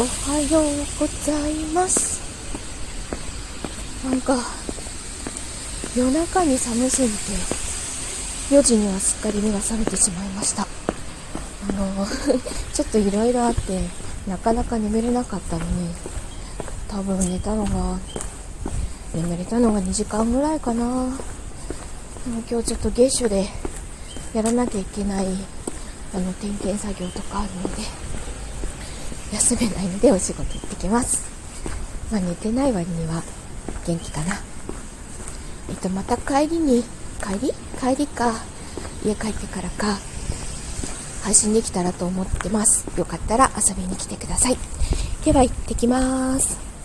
おはようございます。なんか夜中に寒すぎて4時にはすっかり目が覚めてしまいました。あの ちょっといろいろあってなかなか眠れなかったのに多分寝たのが眠れたのが2時間ぐらいかな。でも今日ちょっと月初でやらなきゃいけないあの点検作業とかあるので休めないのでお仕事行ってきます。まあ寝てない割には元気かな。えっとまた帰りに帰り？帰りか。家帰ってからか。配信できたらと思ってます。よかったら遊びに来てください。では行ってきます。